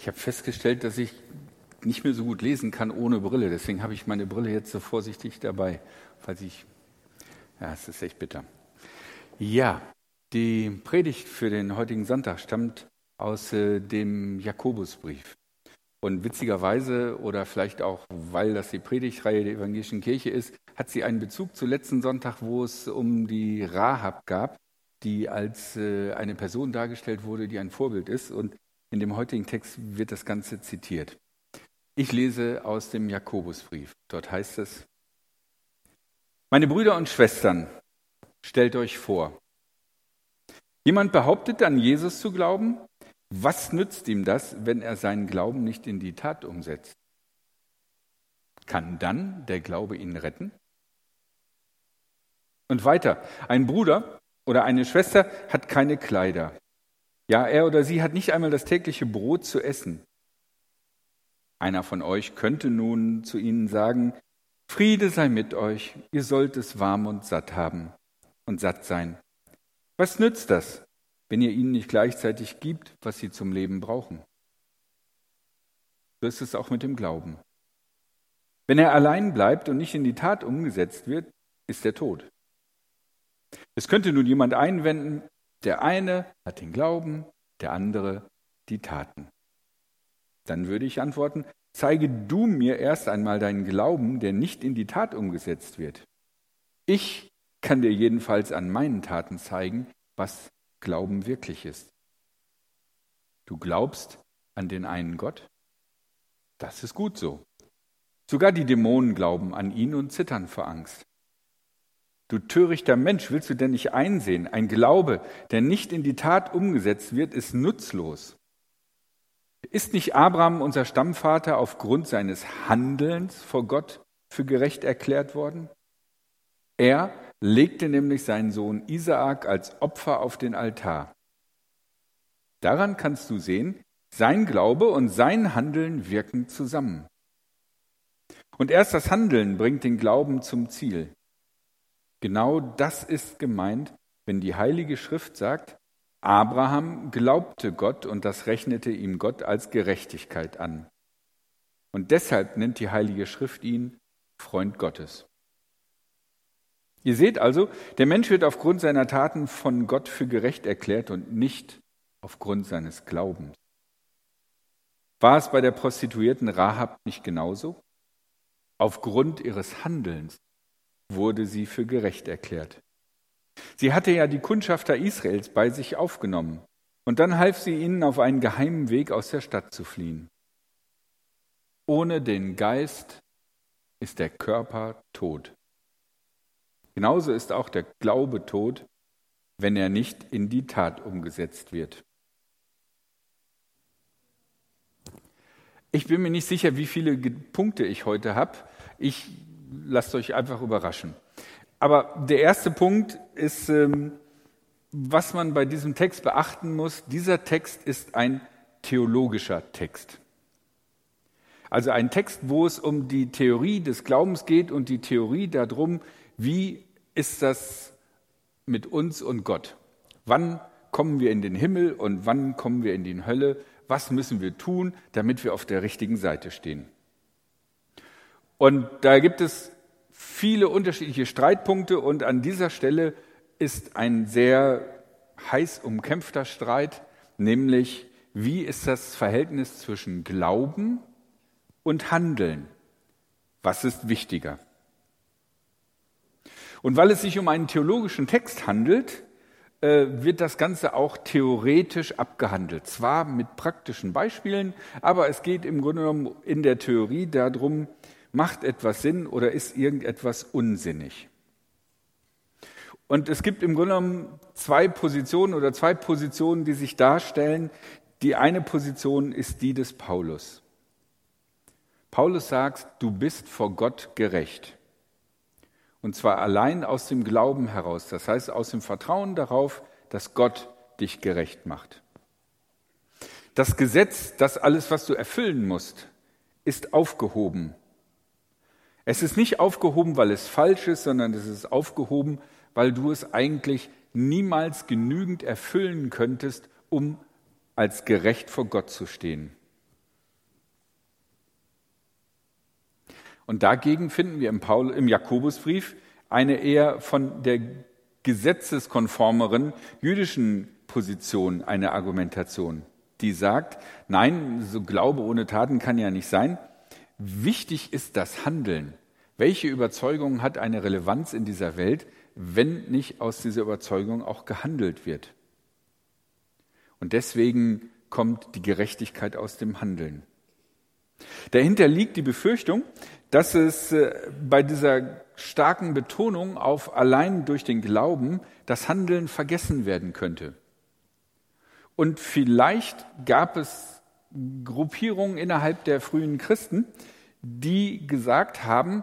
Ich habe festgestellt, dass ich nicht mehr so gut lesen kann ohne Brille. Deswegen habe ich meine Brille jetzt so vorsichtig dabei, falls ich. Ja, es ist echt bitter. Ja, die Predigt für den heutigen Sonntag stammt aus äh, dem Jakobusbrief. Und witzigerweise, oder vielleicht auch, weil das die Predigtreihe der evangelischen Kirche ist, hat sie einen Bezug zu letzten Sonntag, wo es um die Rahab gab, die als äh, eine Person dargestellt wurde, die ein Vorbild ist. Und in dem heutigen Text wird das Ganze zitiert. Ich lese aus dem Jakobusbrief. Dort heißt es, meine Brüder und Schwestern, stellt euch vor, jemand behauptet an Jesus zu glauben, was nützt ihm das, wenn er seinen Glauben nicht in die Tat umsetzt? Kann dann der Glaube ihn retten? Und weiter, ein Bruder oder eine Schwester hat keine Kleider. Ja, er oder sie hat nicht einmal das tägliche Brot zu essen. Einer von euch könnte nun zu ihnen sagen, Friede sei mit euch, ihr sollt es warm und satt haben und satt sein. Was nützt das, wenn ihr ihnen nicht gleichzeitig gibt, was sie zum Leben brauchen? So ist es auch mit dem Glauben. Wenn er allein bleibt und nicht in die Tat umgesetzt wird, ist er tot. Es könnte nun jemand einwenden, der eine hat den Glauben, der andere die Taten. Dann würde ich antworten, zeige du mir erst einmal deinen Glauben, der nicht in die Tat umgesetzt wird. Ich kann dir jedenfalls an meinen Taten zeigen, was Glauben wirklich ist. Du glaubst an den einen Gott? Das ist gut so. Sogar die Dämonen glauben an ihn und zittern vor Angst. Du törichter Mensch, willst du denn nicht einsehen, ein Glaube, der nicht in die Tat umgesetzt wird, ist nutzlos. Ist nicht Abraham, unser Stammvater, aufgrund seines Handelns vor Gott für gerecht erklärt worden? Er legte nämlich seinen Sohn Isaak als Opfer auf den Altar. Daran kannst du sehen, sein Glaube und sein Handeln wirken zusammen. Und erst das Handeln bringt den Glauben zum Ziel. Genau das ist gemeint, wenn die Heilige Schrift sagt, Abraham glaubte Gott und das rechnete ihm Gott als Gerechtigkeit an. Und deshalb nennt die Heilige Schrift ihn Freund Gottes. Ihr seht also, der Mensch wird aufgrund seiner Taten von Gott für gerecht erklärt und nicht aufgrund seines Glaubens. War es bei der Prostituierten Rahab nicht genauso? Aufgrund ihres Handelns wurde sie für gerecht erklärt. Sie hatte ja die Kundschafter Israels bei sich aufgenommen, und dann half sie ihnen auf einen geheimen Weg aus der Stadt zu fliehen. Ohne den Geist ist der Körper tot. Genauso ist auch der Glaube tot, wenn er nicht in die Tat umgesetzt wird. Ich bin mir nicht sicher, wie viele Punkte ich heute habe. Ich lasst euch einfach überraschen. Aber der erste Punkt ist, ähm, was man bei diesem Text beachten muss. Dieser Text ist ein theologischer Text. Also ein Text, wo es um die Theorie des Glaubens geht und die Theorie darum, wie ist das mit uns und Gott? Wann kommen wir in den Himmel und wann kommen wir in die Hölle? Was müssen wir tun, damit wir auf der richtigen Seite stehen? Und da gibt es viele unterschiedliche Streitpunkte und an dieser Stelle ist ein sehr heiß umkämpfter Streit, nämlich wie ist das Verhältnis zwischen Glauben und Handeln? Was ist wichtiger? Und weil es sich um einen theologischen Text handelt, äh, wird das Ganze auch theoretisch abgehandelt. Zwar mit praktischen Beispielen, aber es geht im Grunde genommen in der Theorie darum, macht etwas Sinn oder ist irgendetwas unsinnig? Und es gibt im Grunde genommen zwei Positionen oder zwei Positionen, die sich darstellen. Die eine Position ist die des Paulus. Paulus sagt, du bist vor Gott gerecht. Und zwar allein aus dem Glauben heraus, das heißt aus dem Vertrauen darauf, dass Gott dich gerecht macht. Das Gesetz, das alles, was du erfüllen musst, ist aufgehoben es ist nicht aufgehoben, weil es falsch ist, sondern es ist aufgehoben, weil du es eigentlich niemals genügend erfüllen könntest, um als gerecht vor Gott zu stehen. Und dagegen finden wir im, Paul, im Jakobusbrief eine eher von der gesetzeskonformeren jüdischen Position eine Argumentation, die sagt, nein, so Glaube ohne Taten kann ja nicht sein. Wichtig ist das Handeln. Welche Überzeugung hat eine Relevanz in dieser Welt, wenn nicht aus dieser Überzeugung auch gehandelt wird? Und deswegen kommt die Gerechtigkeit aus dem Handeln. Dahinter liegt die Befürchtung, dass es äh, bei dieser starken Betonung auf allein durch den Glauben das Handeln vergessen werden könnte. Und vielleicht gab es Gruppierungen innerhalb der frühen Christen, die gesagt haben,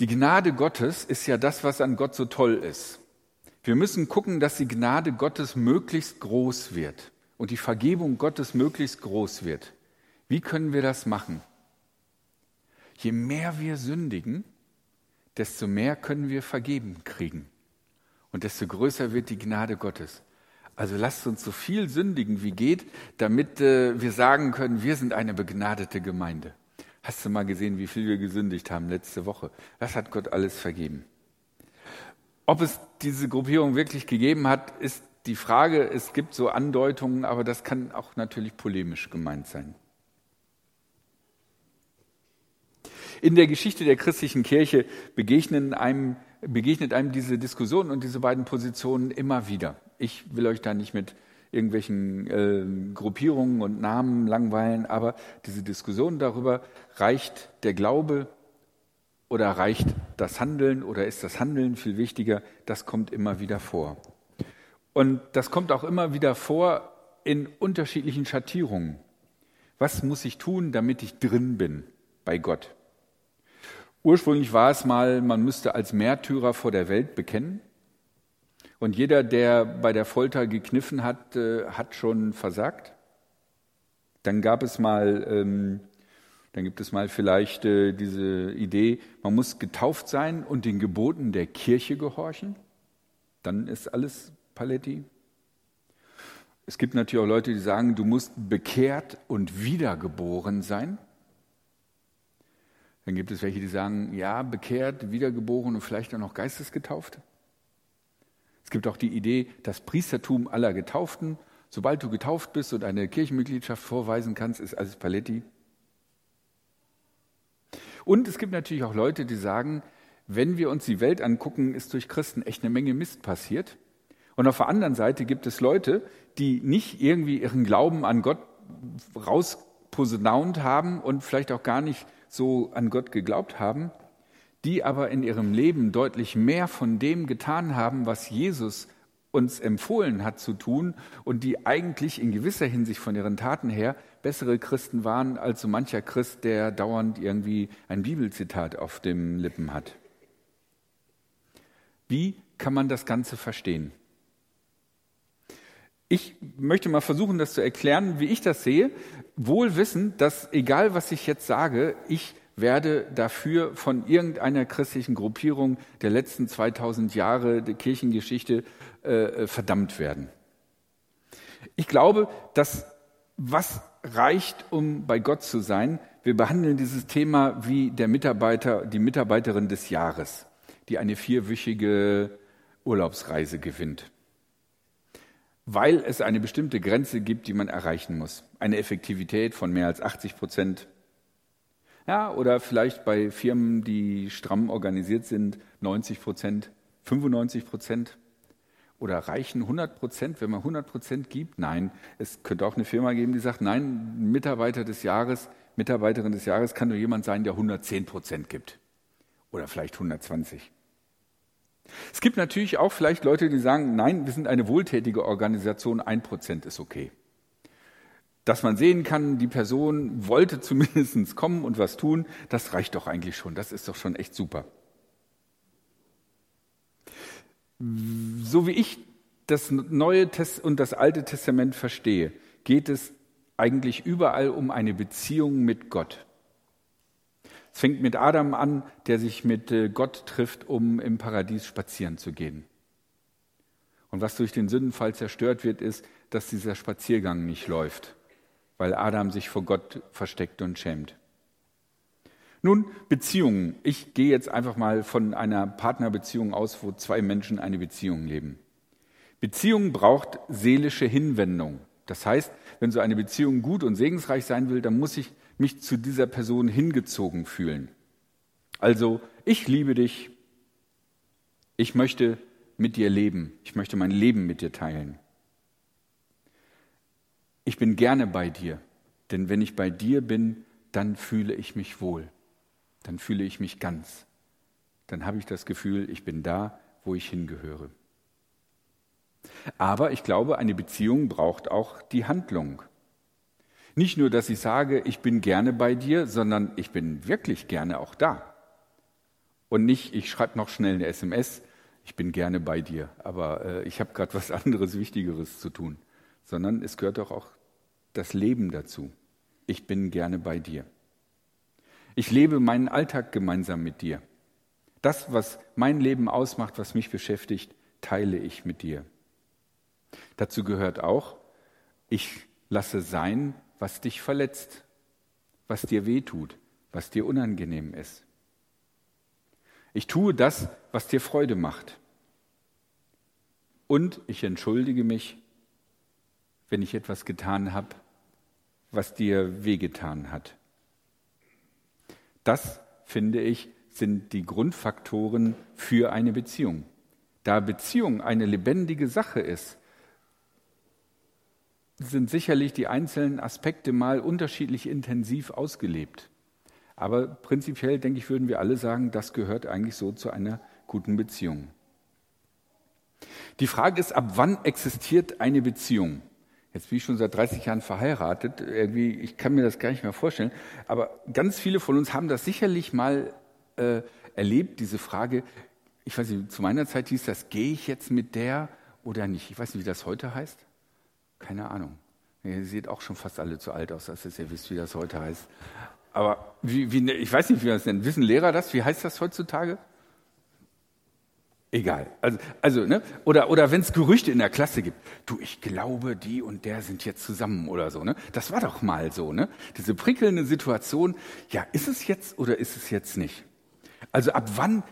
die Gnade Gottes ist ja das, was an Gott so toll ist. Wir müssen gucken, dass die Gnade Gottes möglichst groß wird und die Vergebung Gottes möglichst groß wird. Wie können wir das machen? Je mehr wir sündigen, desto mehr können wir vergeben kriegen und desto größer wird die Gnade Gottes. Also lasst uns so viel sündigen, wie geht, damit äh, wir sagen können, wir sind eine begnadete Gemeinde. Hast du mal gesehen, wie viel wir gesündigt haben letzte Woche? Was hat Gott alles vergeben? Ob es diese Gruppierung wirklich gegeben hat, ist die Frage. Es gibt so Andeutungen, aber das kann auch natürlich polemisch gemeint sein. In der Geschichte der christlichen Kirche begegnen einem, begegnet einem diese Diskussion und diese beiden Positionen immer wieder. Ich will euch da nicht mit irgendwelchen äh, Gruppierungen und Namen langweilen, aber diese Diskussion darüber, reicht der Glaube oder reicht das Handeln oder ist das Handeln viel wichtiger, das kommt immer wieder vor. Und das kommt auch immer wieder vor in unterschiedlichen Schattierungen. Was muss ich tun, damit ich drin bin bei Gott? Ursprünglich war es mal, man müsste als Märtyrer vor der Welt bekennen. Und jeder, der bei der Folter gekniffen hat, äh, hat schon versagt. Dann gab es mal, ähm, dann gibt es mal vielleicht äh, diese Idee, man muss getauft sein und den Geboten der Kirche gehorchen. Dann ist alles Paletti. Es gibt natürlich auch Leute, die sagen, du musst bekehrt und wiedergeboren sein. Dann gibt es welche, die sagen, ja, bekehrt, wiedergeboren und vielleicht auch noch geistesgetauft. Es gibt auch die Idee, das Priestertum aller Getauften, sobald du getauft bist und eine Kirchenmitgliedschaft vorweisen kannst, ist alles Paletti. Und es gibt natürlich auch Leute, die sagen, wenn wir uns die Welt angucken, ist durch Christen echt eine Menge Mist passiert. Und auf der anderen Seite gibt es Leute, die nicht irgendwie ihren Glauben an Gott rausposaunt haben und vielleicht auch gar nicht so an Gott geglaubt haben, die aber in ihrem Leben deutlich mehr von dem getan haben, was Jesus uns empfohlen hat zu tun und die eigentlich in gewisser Hinsicht von ihren Taten her bessere Christen waren als so mancher Christ, der dauernd irgendwie ein Bibelzitat auf dem Lippen hat. Wie kann man das Ganze verstehen? Ich möchte mal versuchen, das zu erklären, wie ich das sehe, wohl wissend, dass egal was ich jetzt sage, ich werde dafür von irgendeiner christlichen Gruppierung der letzten 2000 Jahre der Kirchengeschichte äh, verdammt werden. Ich glaube, dass was reicht, um bei Gott zu sein, wir behandeln dieses Thema wie der Mitarbeiter, die Mitarbeiterin des Jahres, die eine vierwöchige Urlaubsreise gewinnt. Weil es eine bestimmte Grenze gibt, die man erreichen muss. Eine Effektivität von mehr als 80 Prozent ja, oder vielleicht bei Firmen, die stramm organisiert sind, 90 Prozent, 95 Prozent. Oder reichen 100 Prozent, wenn man 100 Prozent gibt? Nein, es könnte auch eine Firma geben, die sagt, nein, Mitarbeiter des Jahres, Mitarbeiterin des Jahres kann nur jemand sein, der 110 Prozent gibt. Oder vielleicht 120. Es gibt natürlich auch vielleicht Leute, die sagen, nein, wir sind eine wohltätige Organisation, ein Prozent ist okay dass man sehen kann, die Person wollte zumindest kommen und was tun, das reicht doch eigentlich schon. Das ist doch schon echt super. So wie ich das Neue und das Alte Testament verstehe, geht es eigentlich überall um eine Beziehung mit Gott. Es fängt mit Adam an, der sich mit äh, Gott trifft, um im Paradies spazieren zu gehen. Und was durch den Sündenfall zerstört wird, ist, dass dieser Spaziergang nicht läuft weil Adam sich vor Gott versteckt und schämt. Nun, Beziehungen. Ich gehe jetzt einfach mal von einer Partnerbeziehung aus, wo zwei Menschen eine Beziehung leben. Beziehung braucht seelische Hinwendung. Das heißt, wenn so eine Beziehung gut und segensreich sein will, dann muss ich mich zu dieser Person hingezogen fühlen. Also, ich liebe dich. Ich möchte mit dir leben. Ich möchte mein Leben mit dir teilen. Ich bin gerne bei dir, denn wenn ich bei dir bin, dann fühle ich mich wohl dann fühle ich mich ganz. Dann habe ich das Gefühl, ich bin da, wo ich hingehöre. Aber ich glaube, eine Beziehung braucht auch die Handlung. Nicht nur, dass ich sage, ich bin gerne bei dir, sondern ich bin wirklich gerne auch da. Und nicht, ich schreibe noch schnell eine SMS, ich bin gerne bei dir, aber äh, ich habe gerade was anderes, Wichtigeres zu tun. Sondern es gehört doch auch das Leben dazu. Ich bin gerne bei dir. Ich lebe meinen Alltag gemeinsam mit dir. Das, was mein Leben ausmacht, was mich beschäftigt, teile ich mit dir. Dazu gehört auch, ich lasse sein, was dich verletzt, was dir wehtut, was dir unangenehm ist. Ich tue das, was dir Freude macht. Und ich entschuldige mich, wenn ich etwas getan habe, was dir wehgetan hat. Das, finde ich, sind die Grundfaktoren für eine Beziehung. Da Beziehung eine lebendige Sache ist, sind sicherlich die einzelnen Aspekte mal unterschiedlich intensiv ausgelebt. Aber prinzipiell, denke ich, würden wir alle sagen, das gehört eigentlich so zu einer guten Beziehung. Die Frage ist, ab wann existiert eine Beziehung? Jetzt bin ich schon seit 30 Jahren verheiratet. Irgendwie, ich kann mir das gar nicht mehr vorstellen. Aber ganz viele von uns haben das sicherlich mal äh, erlebt, diese Frage. Ich weiß nicht, zu meiner Zeit hieß das, gehe ich jetzt mit der oder nicht? Ich weiß nicht, wie das heute heißt. Keine Ahnung. Ihr seht auch schon fast alle zu alt aus, dass ihr wisst, wie das heute heißt. Aber wie, wie, ich weiß nicht, wie das denn. Wissen Lehrer das? Wie heißt das heutzutage? Egal. Also, also ne? Oder, oder wenn es Gerüchte in der Klasse gibt, du, ich glaube, die und der sind jetzt zusammen oder so. Ne? Das war doch mal so. Ne? Diese prickelnde Situation, ja, ist es jetzt oder ist es jetzt nicht? Also ab wann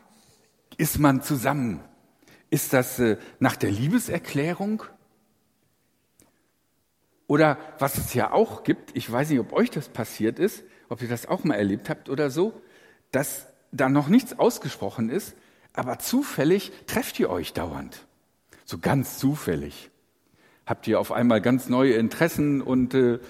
ist man zusammen? Ist das äh, nach der Liebeserklärung? Oder was es ja auch gibt, ich weiß nicht, ob euch das passiert ist, ob ihr das auch mal erlebt habt oder so, dass da noch nichts ausgesprochen ist, aber zufällig trefft ihr euch dauernd. So ganz zufällig. Habt ihr auf einmal ganz neue Interessen und äh,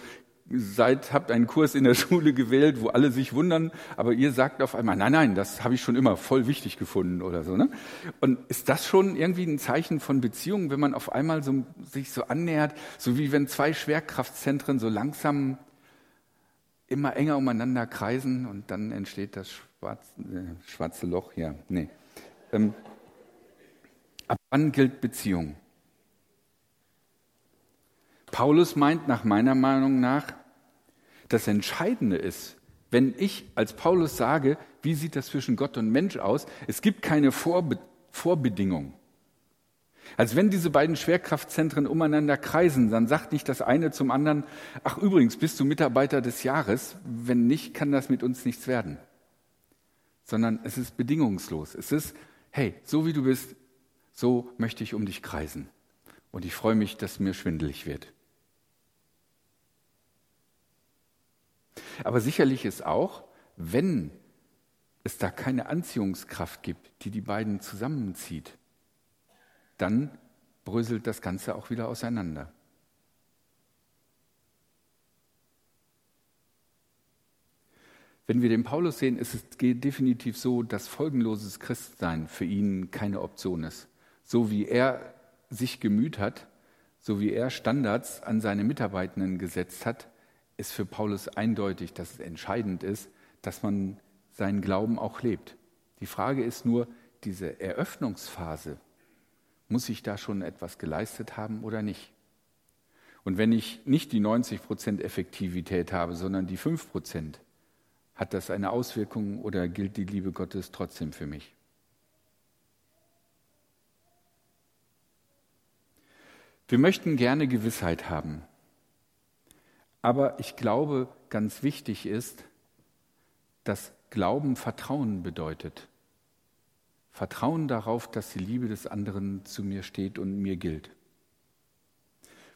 seid, habt einen Kurs in der Schule gewählt, wo alle sich wundern, aber ihr sagt auf einmal, nein, nein, das habe ich schon immer voll wichtig gefunden oder so. Ne? Und ist das schon irgendwie ein Zeichen von Beziehung, wenn man auf einmal so, sich so annähert, so wie wenn zwei Schwerkraftzentren so langsam immer enger umeinander kreisen und dann entsteht das schwarze, äh, schwarze Loch, ja, nee. Ähm, ab wann gilt Beziehung? Paulus meint nach meiner Meinung nach, das Entscheidende ist, wenn ich als Paulus sage, wie sieht das zwischen Gott und Mensch aus, es gibt keine Vorbe Vorbedingung. Als wenn diese beiden Schwerkraftzentren umeinander kreisen, dann sagt nicht das eine zum anderen, ach übrigens, bist du Mitarbeiter des Jahres, wenn nicht, kann das mit uns nichts werden. Sondern es ist bedingungslos. Es ist, hey, so wie du bist, so möchte ich um dich kreisen. Und ich freue mich, dass mir schwindelig wird. Aber sicherlich ist auch, wenn es da keine Anziehungskraft gibt, die die beiden zusammenzieht, dann bröselt das Ganze auch wieder auseinander. Wenn wir den Paulus sehen, ist es definitiv so, dass folgenloses Christsein für ihn keine Option ist. So wie er sich gemüht hat, so wie er Standards an seine Mitarbeitenden gesetzt hat, ist für Paulus eindeutig, dass es entscheidend ist, dass man seinen Glauben auch lebt. Die Frage ist nur, diese Eröffnungsphase, muss ich da schon etwas geleistet haben oder nicht? Und wenn ich nicht die 90 Prozent Effektivität habe, sondern die 5 Prozent, hat das eine Auswirkung oder gilt die Liebe Gottes trotzdem für mich? Wir möchten gerne Gewissheit haben. Aber ich glaube, ganz wichtig ist, dass Glauben Vertrauen bedeutet. Vertrauen darauf, dass die Liebe des anderen zu mir steht und mir gilt.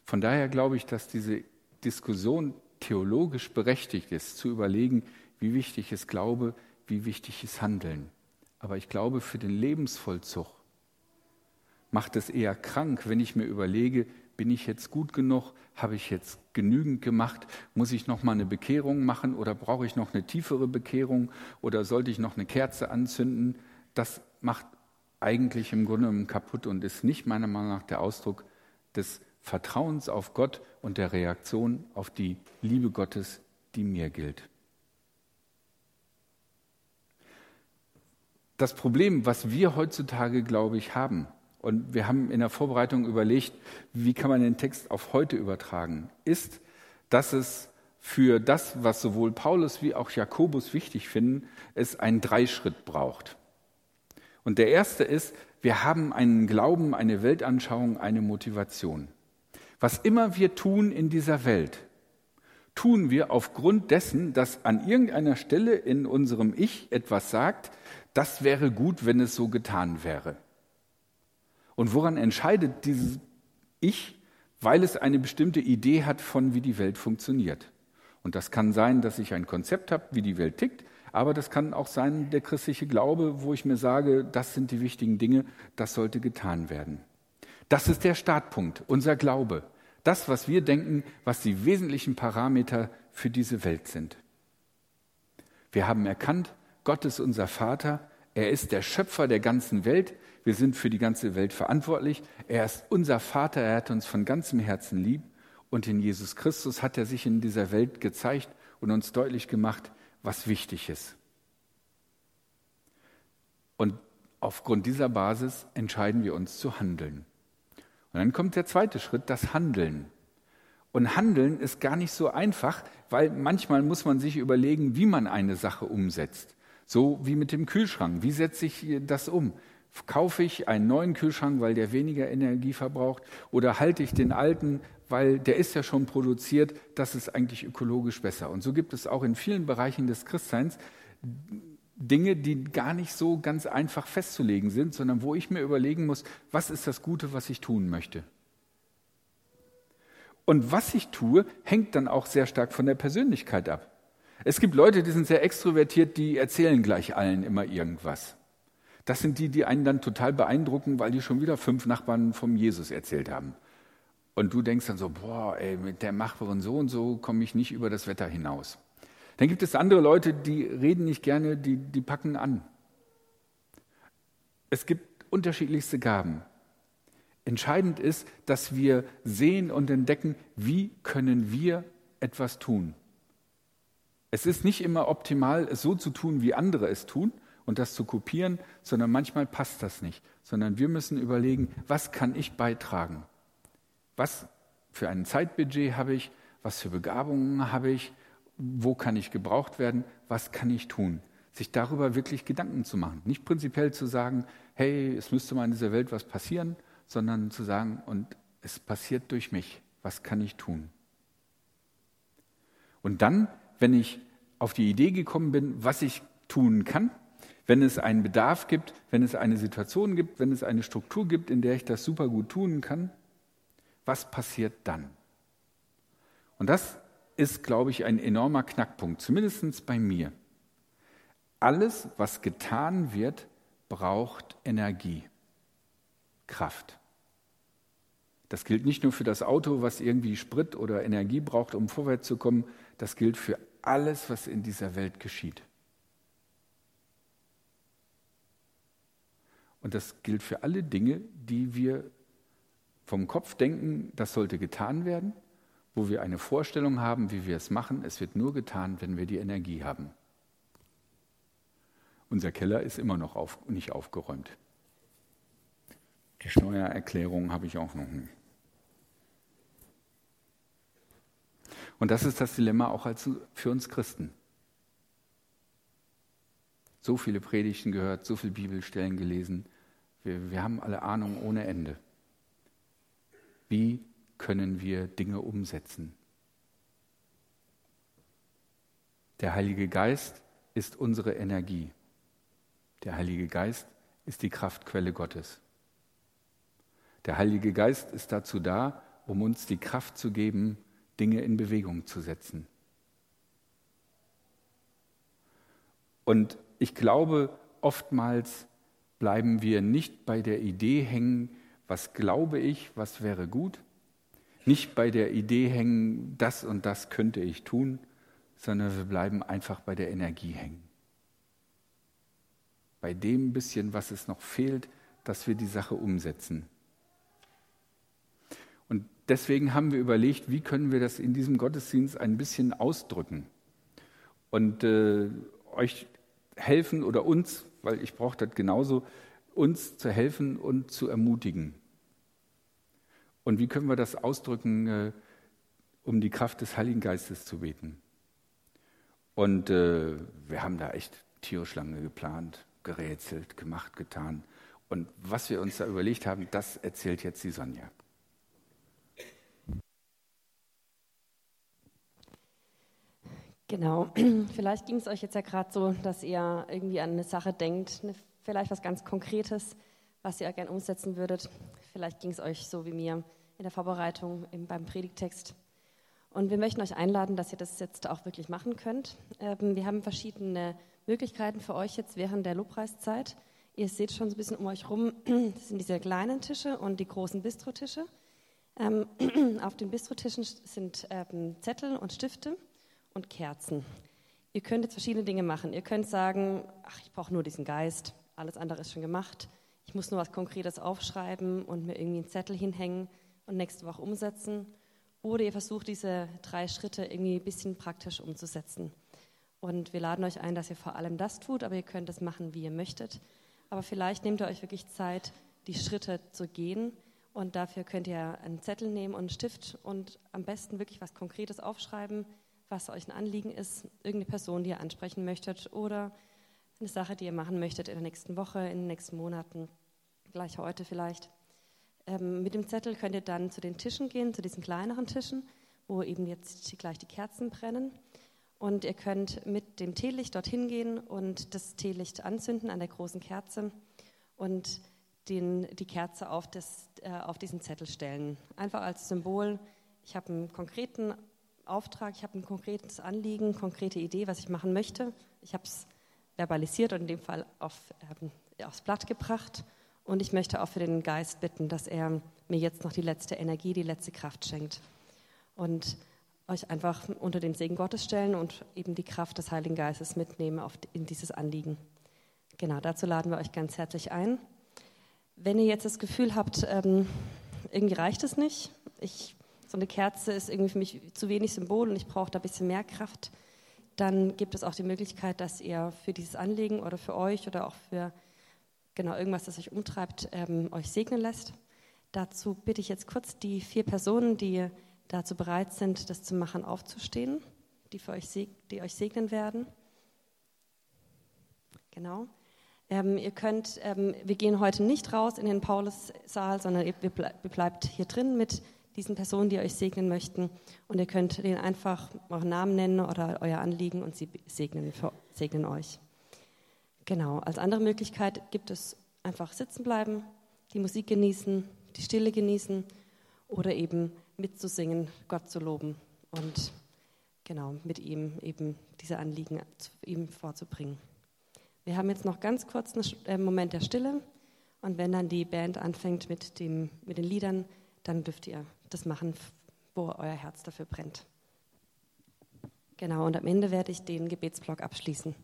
Von daher glaube ich, dass diese Diskussion theologisch berechtigt ist, zu überlegen, wie wichtig ist Glaube, wie wichtig ist Handeln. Aber ich glaube, für den Lebensvollzug macht es eher krank, wenn ich mir überlege, bin ich jetzt gut genug? Habe ich jetzt genügend gemacht? Muss ich noch mal eine Bekehrung machen oder brauche ich noch eine tiefere Bekehrung oder sollte ich noch eine Kerze anzünden? Das macht eigentlich im Grunde genommen kaputt und ist nicht meiner Meinung nach der Ausdruck des Vertrauens auf Gott und der Reaktion auf die Liebe Gottes, die mir gilt. Das Problem, was wir heutzutage, glaube ich, haben, und wir haben in der Vorbereitung überlegt, wie kann man den Text auf heute übertragen, ist, dass es für das, was sowohl Paulus wie auch Jakobus wichtig finden, es einen Dreischritt braucht. Und der erste ist, wir haben einen Glauben, eine Weltanschauung, eine Motivation. Was immer wir tun in dieser Welt, tun wir aufgrund dessen, dass an irgendeiner Stelle in unserem Ich etwas sagt, das wäre gut, wenn es so getan wäre. Und woran entscheidet dieses Ich? Weil es eine bestimmte Idee hat von, wie die Welt funktioniert. Und das kann sein, dass ich ein Konzept habe, wie die Welt tickt, aber das kann auch sein, der christliche Glaube, wo ich mir sage, das sind die wichtigen Dinge, das sollte getan werden. Das ist der Startpunkt, unser Glaube. Das, was wir denken, was die wesentlichen Parameter für diese Welt sind. Wir haben erkannt, Gott ist unser Vater, er ist der Schöpfer der ganzen Welt, wir sind für die ganze Welt verantwortlich. Er ist unser Vater, er hat uns von ganzem Herzen lieb. Und in Jesus Christus hat er sich in dieser Welt gezeigt und uns deutlich gemacht, was wichtig ist. Und aufgrund dieser Basis entscheiden wir uns zu handeln. Und dann kommt der zweite Schritt, das Handeln. Und Handeln ist gar nicht so einfach, weil manchmal muss man sich überlegen, wie man eine Sache umsetzt. So wie mit dem Kühlschrank. Wie setze ich das um? Kaufe ich einen neuen Kühlschrank, weil der weniger Energie verbraucht? Oder halte ich den alten, weil der ist ja schon produziert? Das ist eigentlich ökologisch besser. Und so gibt es auch in vielen Bereichen des Christseins Dinge, die gar nicht so ganz einfach festzulegen sind, sondern wo ich mir überlegen muss, was ist das Gute, was ich tun möchte? Und was ich tue, hängt dann auch sehr stark von der Persönlichkeit ab. Es gibt Leute, die sind sehr extrovertiert, die erzählen gleich allen immer irgendwas. Das sind die, die einen dann total beeindrucken, weil die schon wieder fünf Nachbarn vom Jesus erzählt haben. Und du denkst dann so, boah, ey, mit der Nachbarin so und so komme ich nicht über das Wetter hinaus. Dann gibt es andere Leute, die reden nicht gerne, die, die packen an. Es gibt unterschiedlichste Gaben. Entscheidend ist, dass wir sehen und entdecken, wie können wir etwas tun. Es ist nicht immer optimal, es so zu tun, wie andere es tun, und das zu kopieren, sondern manchmal passt das nicht, sondern wir müssen überlegen, was kann ich beitragen? Was für ein Zeitbudget habe ich? Was für Begabungen habe ich? Wo kann ich gebraucht werden? Was kann ich tun? Sich darüber wirklich Gedanken zu machen. Nicht prinzipiell zu sagen, hey, es müsste mal in dieser Welt was passieren, sondern zu sagen, und es passiert durch mich. Was kann ich tun? Und dann, wenn ich auf die Idee gekommen bin, was ich tun kann, wenn es einen Bedarf gibt, wenn es eine Situation gibt, wenn es eine Struktur gibt, in der ich das super gut tun kann, was passiert dann? Und das ist, glaube ich, ein enormer Knackpunkt, zumindest bei mir. Alles, was getan wird, braucht Energie, Kraft. Das gilt nicht nur für das Auto, was irgendwie Sprit oder Energie braucht, um vorwärts zu kommen, das gilt für alles, was in dieser Welt geschieht. Und das gilt für alle Dinge, die wir vom Kopf denken, das sollte getan werden, wo wir eine Vorstellung haben, wie wir es machen. Es wird nur getan, wenn wir die Energie haben. Unser Keller ist immer noch auf, nicht aufgeräumt. Die Steuererklärung habe ich auch noch nicht. Und das ist das Dilemma auch als für uns Christen so viele Predigten gehört, so viele Bibelstellen gelesen. Wir, wir haben alle Ahnung ohne Ende. Wie können wir Dinge umsetzen? Der Heilige Geist ist unsere Energie. Der Heilige Geist ist die Kraftquelle Gottes. Der Heilige Geist ist dazu da, um uns die Kraft zu geben, Dinge in Bewegung zu setzen. Und ich glaube, oftmals bleiben wir nicht bei der Idee hängen, was glaube ich, was wäre gut, nicht bei der Idee hängen, das und das könnte ich tun, sondern wir bleiben einfach bei der Energie hängen. Bei dem bisschen, was es noch fehlt, dass wir die Sache umsetzen. Deswegen haben wir überlegt, wie können wir das in diesem Gottesdienst ein bisschen ausdrücken und äh, euch helfen oder uns, weil ich brauche das genauso, uns zu helfen und zu ermutigen. Und wie können wir das ausdrücken, äh, um die Kraft des Heiligen Geistes zu beten? Und äh, wir haben da echt Tierschlange geplant, gerätselt, gemacht, getan. Und was wir uns da überlegt haben, das erzählt jetzt die Sonja. Genau, vielleicht ging es euch jetzt ja gerade so, dass ihr irgendwie an eine Sache denkt, eine, vielleicht was ganz Konkretes, was ihr gerne umsetzen würdet. Vielleicht ging es euch so wie mir in der Vorbereitung beim Predigtext. Und wir möchten euch einladen, dass ihr das jetzt auch wirklich machen könnt. Ähm, wir haben verschiedene Möglichkeiten für euch jetzt während der Lobpreiszeit. Ihr seht schon so ein bisschen um euch rum, das sind diese kleinen Tische und die großen Bistrotische. Ähm, auf den Bistrotischen sind ähm, Zettel und Stifte und Kerzen. Ihr könnt jetzt verschiedene Dinge machen. Ihr könnt sagen, ach, ich brauche nur diesen Geist, alles andere ist schon gemacht. Ich muss nur was Konkretes aufschreiben und mir irgendwie einen Zettel hinhängen und nächste Woche umsetzen. Oder ihr versucht, diese drei Schritte irgendwie ein bisschen praktisch umzusetzen. Und wir laden euch ein, dass ihr vor allem das tut, aber ihr könnt es machen, wie ihr möchtet. Aber vielleicht nehmt ihr euch wirklich Zeit, die Schritte zu gehen. Und dafür könnt ihr einen Zettel nehmen und einen Stift und am besten wirklich was Konkretes aufschreiben, was euch ein Anliegen ist, irgendeine Person, die ihr ansprechen möchtet oder eine Sache, die ihr machen möchtet in der nächsten Woche, in den nächsten Monaten, gleich heute vielleicht. Ähm, mit dem Zettel könnt ihr dann zu den Tischen gehen, zu diesen kleineren Tischen, wo eben jetzt gleich die Kerzen brennen. Und ihr könnt mit dem Teelicht dorthin gehen und das Teelicht anzünden an der großen Kerze und den, die Kerze auf, das, äh, auf diesen Zettel stellen. Einfach als Symbol, ich habe einen konkreten Auftrag, ich habe ein konkretes Anliegen, konkrete Idee, was ich machen möchte. Ich habe es verbalisiert und in dem Fall auf, äh, aufs Blatt gebracht. Und ich möchte auch für den Geist bitten, dass er mir jetzt noch die letzte Energie, die letzte Kraft schenkt. Und euch einfach unter den Segen Gottes stellen und eben die Kraft des Heiligen Geistes mitnehmen in dieses Anliegen. Genau, dazu laden wir euch ganz herzlich ein. Wenn ihr jetzt das Gefühl habt, ähm, irgendwie reicht es nicht, ich so eine Kerze ist irgendwie für mich zu wenig Symbol und ich brauche da ein bisschen mehr Kraft, dann gibt es auch die Möglichkeit, dass ihr für dieses Anliegen oder für euch oder auch für genau irgendwas, das euch umtreibt, ähm, euch segnen lässt. Dazu bitte ich jetzt kurz die vier Personen, die dazu bereit sind, das zu machen, aufzustehen, die, für euch, die euch segnen werden. Genau. Ähm, ihr könnt, ähm, wir gehen heute nicht raus in den Paulussaal, sondern ihr, bleibt hier drin mit diesen Personen, die euch segnen möchten. Und ihr könnt denen einfach euren Namen nennen oder euer Anliegen und sie segnen, segnen euch. Genau, als andere Möglichkeit gibt es einfach sitzen bleiben, die Musik genießen, die Stille genießen oder eben mitzusingen, Gott zu loben und genau mit ihm eben diese Anliegen ihm vorzubringen. Wir haben jetzt noch ganz kurz einen äh, Moment der Stille und wenn dann die Band anfängt mit, dem, mit den Liedern, dann dürft ihr das machen, wo euer Herz dafür brennt. Genau, und am Ende werde ich den Gebetsblock abschließen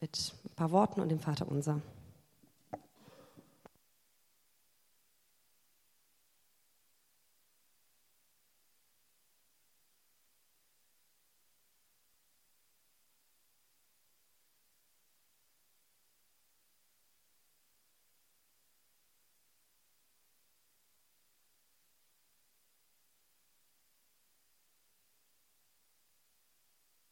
mit ein paar Worten und dem Vater unser.